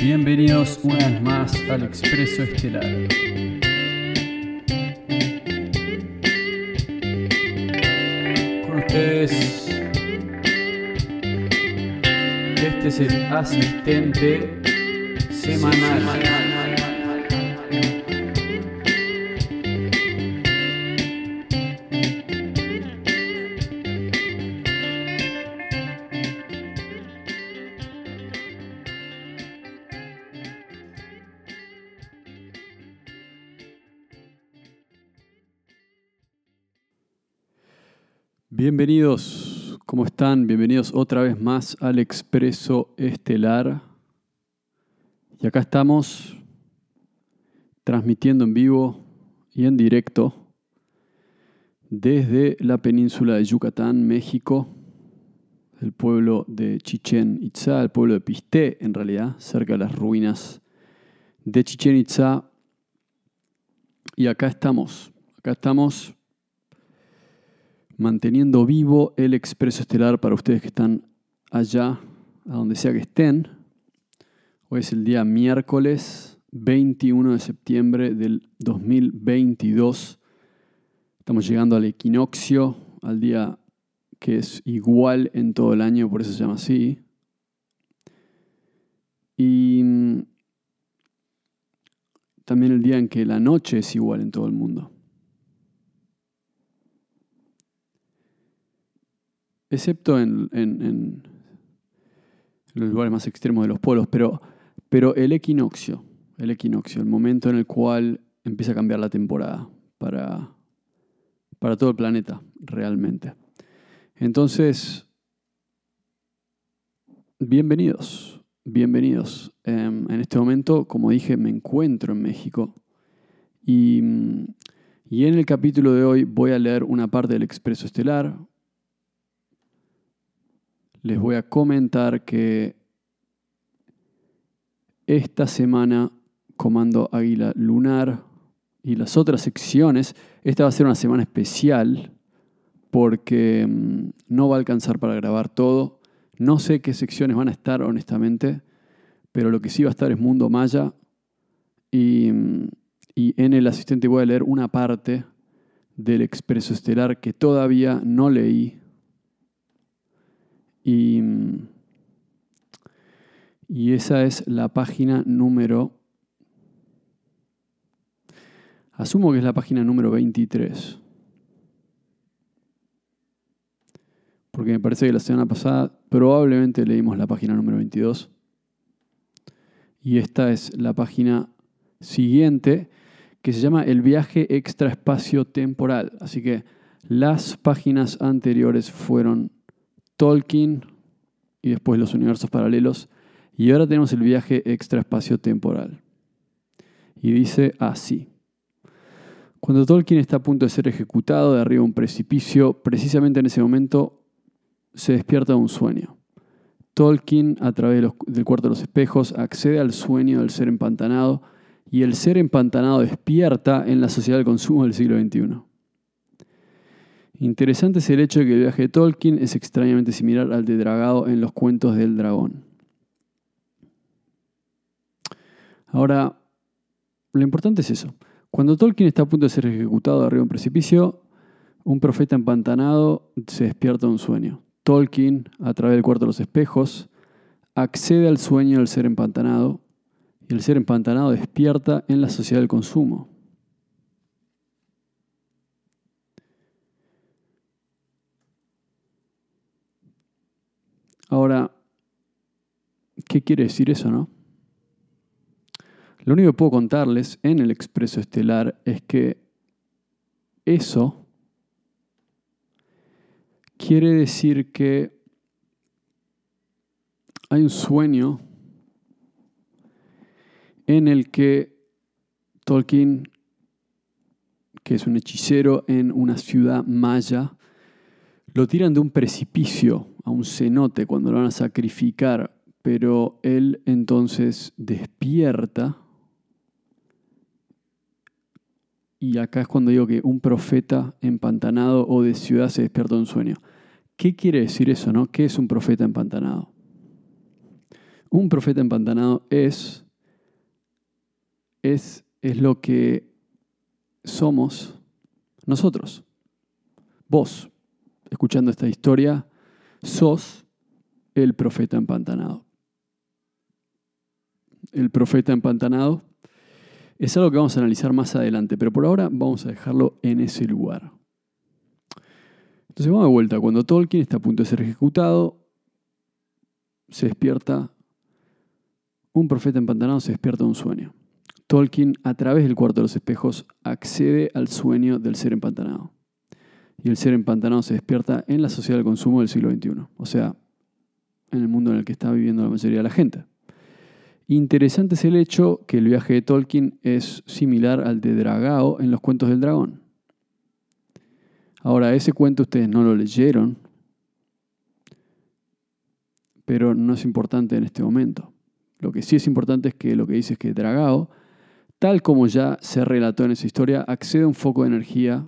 Bienvenidos una vez más al Expreso Estelar. Con ustedes, este es el asistente semanal. Bienvenidos, ¿cómo están? Bienvenidos otra vez más al Expreso Estelar. Y acá estamos transmitiendo en vivo y en directo desde la península de Yucatán, México, el pueblo de Chichen Itza, el pueblo de Pisté en realidad, cerca de las ruinas de Chichen Itza. Y acá estamos, acá estamos manteniendo vivo el expreso estelar para ustedes que están allá, a donde sea que estén. Hoy es el día miércoles 21 de septiembre del 2022. Estamos llegando al equinoccio, al día que es igual en todo el año, por eso se llama así. Y mm, también el día en que la noche es igual en todo el mundo. Excepto en, los lugares más extremos de los polos, pero, pero el equinoccio, el equinoccio, el momento en el cual empieza a cambiar la temporada para, para todo el planeta, realmente. Entonces, bienvenidos, bienvenidos. Em, en este momento, como dije, me encuentro en México y, y en el capítulo de hoy voy a leer una parte del Expreso Estelar, les voy a comentar que esta semana Comando Águila Lunar y las otras secciones, esta va a ser una semana especial porque mm, no va a alcanzar para grabar todo. No sé qué secciones van a estar, honestamente, pero lo que sí va a estar es Mundo Maya y, mm, y en el asistente voy a leer una parte del Expreso Estelar que todavía no leí y, esa es la página número... Asumo que es la página número 23. Porque me parece que la semana pasada probablemente leímos la página número 22. Y esta es la página siguiente que se llama El viaje extraespacio temporal. Así que las páginas anteriores fueron Tolkien y después los universos paralelos. Y ahora tenemos el viaje extraespacio-temporal. Y dice así. Cuando Tolkien está a punto de ser ejecutado de arriba de un precipicio, precisamente en ese momento se despierta de un sueño. Tolkien, a través del cuarto de los espejos, accede al sueño del ser empantanado y el ser empantanado despierta en la sociedad del consumo del siglo XXI. Interesante es el hecho de que el viaje de Tolkien es extrañamente similar al de Dragado en los cuentos del dragón. Ahora, lo importante es eso. Cuando Tolkien está a punto de ser ejecutado arriba de un precipicio, un profeta empantanado se despierta de un sueño. Tolkien, a través del cuarto de los espejos, accede al sueño del ser empantanado y el ser empantanado despierta en la sociedad del consumo. Ahora, ¿qué quiere decir eso, no? Lo único que puedo contarles en el expreso estelar es que eso quiere decir que hay un sueño en el que Tolkien, que es un hechicero en una ciudad maya, lo tiran de un precipicio a un cenote cuando lo van a sacrificar, pero él entonces despierta. Y acá es cuando digo que un profeta empantanado o de ciudad se despierta de un sueño. ¿Qué quiere decir eso, no? ¿Qué es un profeta empantanado? Un profeta empantanado es, es, es lo que somos nosotros. Vos, escuchando esta historia, sos el profeta empantanado. El profeta empantanado es algo que vamos a analizar más adelante, pero por ahora vamos a dejarlo en ese lugar. Entonces vamos de vuelta. Cuando Tolkien está a punto de ser ejecutado, se despierta, un profeta empantanado se despierta de un sueño. Tolkien, a través del cuarto de los espejos, accede al sueño del ser empantanado. Y el ser empantanado se despierta en la sociedad del consumo del siglo XXI, o sea, en el mundo en el que está viviendo la mayoría de la gente. Interesante es el hecho que el viaje de Tolkien es similar al de Dragao en los cuentos del dragón. Ahora, ese cuento ustedes no lo leyeron, pero no es importante en este momento. Lo que sí es importante es que lo que dice es que Dragao, tal como ya se relató en esa historia, accede a un foco de energía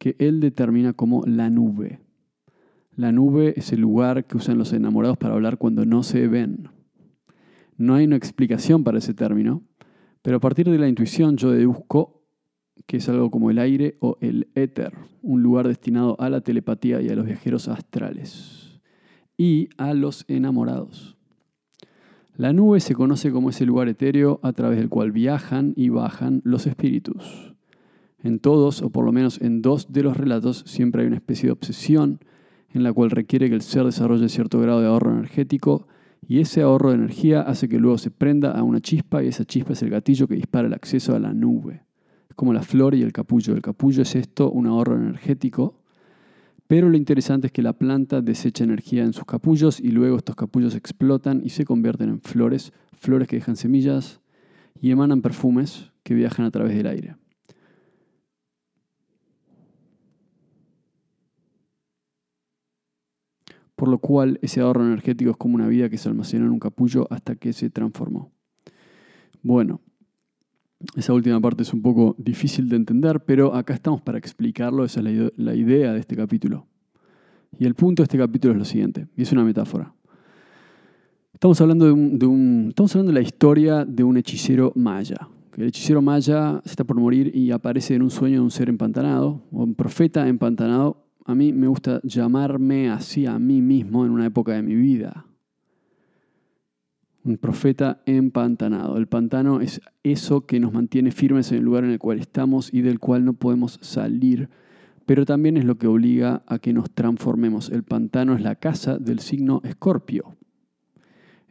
que él determina como la nube. La nube es el lugar que usan los enamorados para hablar cuando no se ven. No hay una explicación para ese término, pero a partir de la intuición yo deduzco que es algo como el aire o el éter, un lugar destinado a la telepatía y a los viajeros astrales y a los enamorados. La nube se conoce como ese lugar etéreo a través del cual viajan y bajan los espíritus. En todos, o por lo menos en dos de los relatos, siempre hay una especie de obsesión en la cual requiere que el ser desarrolle cierto grado de ahorro energético y ese ahorro de energía hace que luego se prenda a una chispa y esa chispa es el gatillo que dispara el acceso a la nube. Es como la flor y el capullo. El capullo es esto, un ahorro energético, pero lo interesante es que la planta desecha energía en sus capullos y luego estos capullos explotan y se convierten en flores, flores que dejan semillas y emanan perfumes que viajan a través del aire. Por lo cual ese ahorro energético es como una vida que se almacenó en un capullo hasta que se transformó. Bueno, esa última parte es un poco difícil de entender, pero acá estamos para explicarlo, esa es la idea de este capítulo. Y el punto de este capítulo es lo siguiente, y es una metáfora. Estamos hablando de, un, estamos hablando de la historia de un hechicero maya. El hechicero maya está por morir y aparece en un sueño de un ser empantanado, o un profeta empantanado, a mí me gusta llamarme así a mí mismo en una época de mi vida. Un profeta empantanado. El pantano es eso que nos mantiene firmes en el lugar en el cual estamos y del cual no podemos salir, pero también es lo que obliga a que nos transformemos. El pantano es la casa del signo escorpio.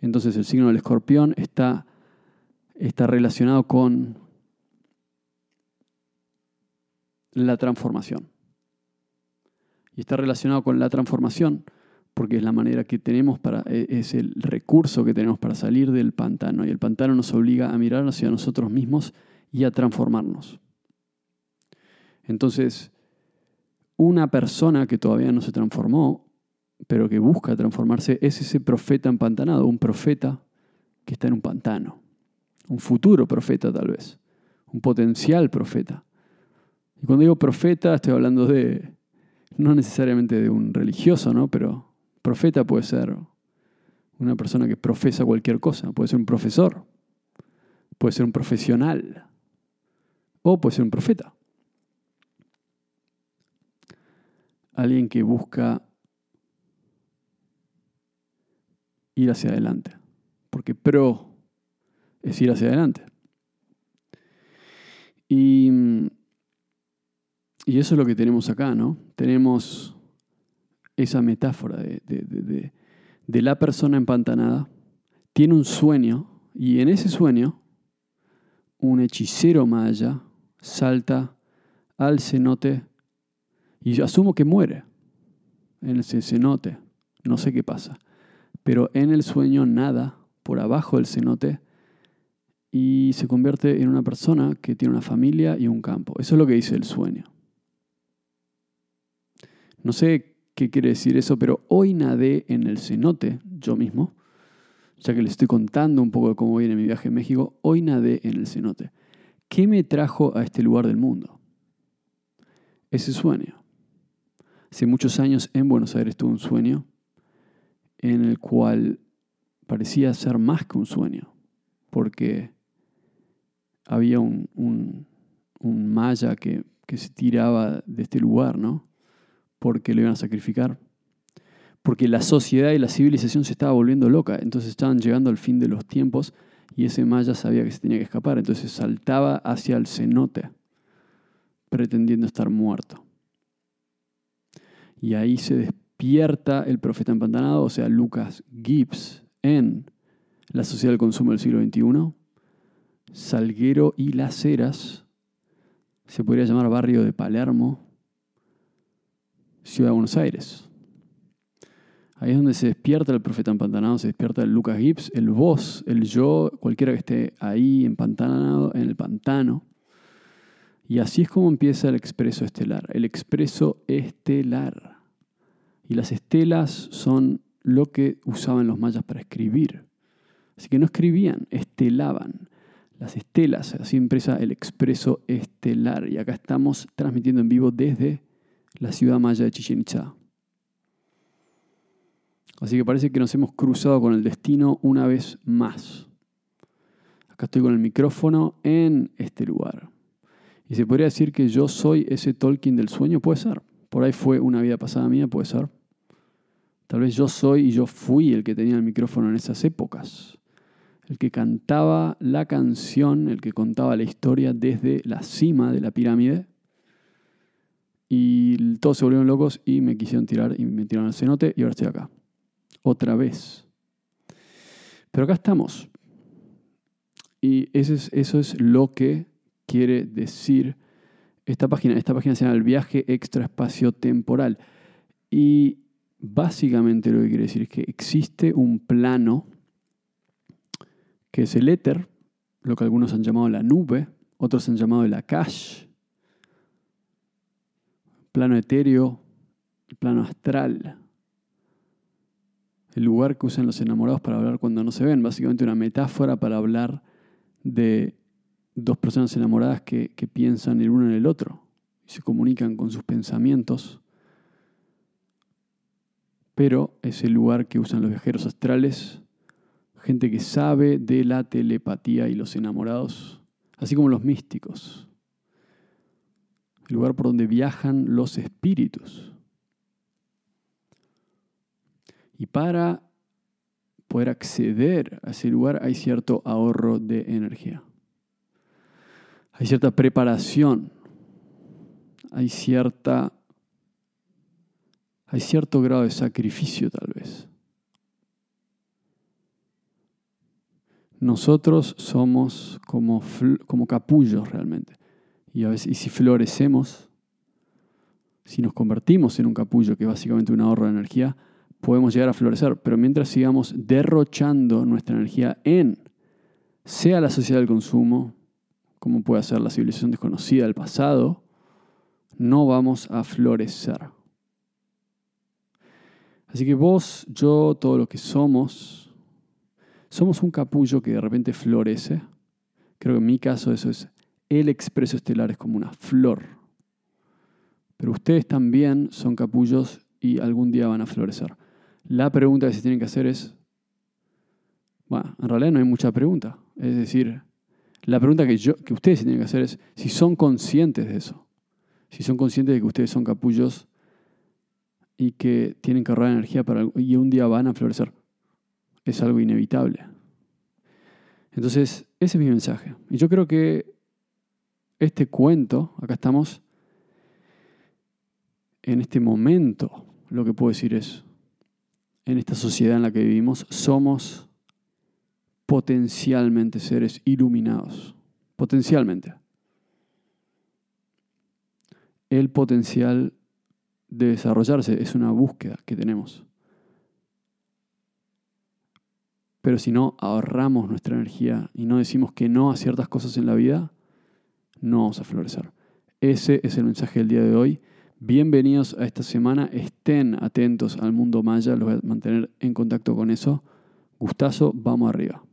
Entonces el signo del escorpión está, está relacionado con la transformación y está relacionado con la transformación, porque es la manera que tenemos para, e, es el recurso que tenemos para salir del pantano. Y el pantano nos obliga a mirar hacia nosotros mismos y a transformarnos. Entonces, una persona que todavía no se transformó, pero que busca transformarse, es ese profeta empantanado, un profeta que está en un pantano, un futuro profeta tal vez, un potencial profeta. Y cuando digo profeta, estoy hablando de no necesariamente de un religioso, ¿no? Pero profeta puede ser una persona que profesa cualquier cosa, puede ser un profesor, puede ser un profesional o puede ser un profeta. Alguien que busca ir hacia adelante, porque pro es ir hacia adelante. Y y eso es lo que tenemos acá, ¿no? Tenemos esa metáfora de, la persona empantanada. Tiene un sueño y en ese sueño un hechicero maya salta al cenote y yo asumo que muere en ese cenote. No sé qué pasa. Pero en el sueño nada por abajo del cenote y se convierte en una persona que tiene una familia y un campo. Eso es lo que dice el sueño. No sé qué quiere decir eso, pero hoy nadé en el cenote, yo mismo, ya que les estoy contando un poco de cómo viene mi viaje en México, hoy nadé en el cenote. ¿Qué me trajo a este lugar del mundo? Ese sueño. Hace muchos años en Buenos Aires tuve un sueño en el cual parecía ser más que un sueño, porque había un, un, maya que, que se tiraba de este lugar, ¿no? Porque lo iban a sacrificar porque la sociedad y la civilización se estaba volviendo loca, entonces estaban llegando al fin de los tiempos y ese maya sabía que se tenía que escapar, entonces saltaba hacia el cenote, pretendiendo estar muerto. Y ahí se despierta el profeta empantanado, o sea, Lucas Gibbs, en La Sociedad del Consumo del siglo XXI, Salguero y Las Heras, se podría llamar barrio de Palermo, Ciudad de Buenos Aires. Ahí es donde se despierta el profeta empantanado, se despierta el Lucas Gibbs, el vos, el yo, cualquiera que esté ahí empantanado en el pantano. Y así es como empieza el expreso estelar, el expreso estelar. Y las estelas son lo que usaban los mayas para escribir. Así que no escribían, estelaban. Las estelas, así empieza el expreso estelar. Y acá estamos transmitiendo en vivo desde la ciudad maya de Chichen Itza. Así que parece que nos hemos cruzado con el destino una vez más. Acá estoy con el micrófono en este lugar. Y se podría decir que yo soy ese Tolkien del sueño, puede ser. Por ahí fue una vida pasada mía, puede ser. Tal vez yo soy y yo fui el que tenía el micrófono en esas épocas. El que cantaba la canción, el que contaba la historia desde la cima de la pirámide. Y todos se volvieron locos y me quisieron tirar y me tiraron al cenote y ahora estoy acá otra vez. Pero acá estamos. Y eso es, eso es lo que quiere decir esta página. Esta página se llama el viaje extraespacio temporal. Y básicamente lo que quiere decir es que existe un plano que es el éter, lo que algunos han llamado la nube, otros han llamado el akash, plano etéreo, el plano astral el lugar que usan los enamorados para hablar cuando no se ven, básicamente una metáfora para hablar de dos personas enamoradas que, piensan el uno en el otro y se comunican con sus pensamientos. Pero es el lugar que usan los viajeros astrales, gente que sabe de la telepatía y los enamorados, así como los místicos. El lugar por donde viajan los espíritus. Y para poder acceder a ese lugar hay cierto ahorro de energía. Hay cierta preparación. Hay cierta hay cierto grado de sacrificio tal vez. Nosotros somos como, como capullos realmente. Y, si florecemos, si nos convertimos en un capullo, que es básicamente un ahorro de energía, podemos llegar a florecer, pero mientras sigamos derrochando nuestra energía en, sea la sociedad del consumo, como puede ser la civilización desconocida del pasado, no vamos a florecer. Así que vos, yo, todo lo que somos, somos un capullo que de repente florece. Creo que en mi caso eso es, el expreso estelar es como una flor. Pero ustedes también son capullos y algún día van a florecer. La pregunta que se tienen que hacer es, bueno, en realidad no hay mucha pregunta. Es decir, la pregunta que, yo, que ustedes se tienen que hacer es si son conscientes de eso. Si son conscientes de que ustedes son capullos y que tienen que ahorrar energía para, y un día van a florecer. Es algo inevitable. Entonces, ese es mi mensaje. Y yo creo que este cuento, acá estamos, en este momento, lo que puedo decir es, en esta sociedad en la que vivimos, somos potencialmente seres iluminados. Potencialmente. El potencial de desarrollarse es una búsqueda que tenemos. Pero si no ahorramos nuestra energía y no decimos que no a ciertas cosas en la vida, no vamos a florecer. Ese es el mensaje del día de hoy. Bienvenidos a esta semana. Estén atentos al mundo maya. Los voy a mantener en contacto con eso. Gustazo, vamos arriba.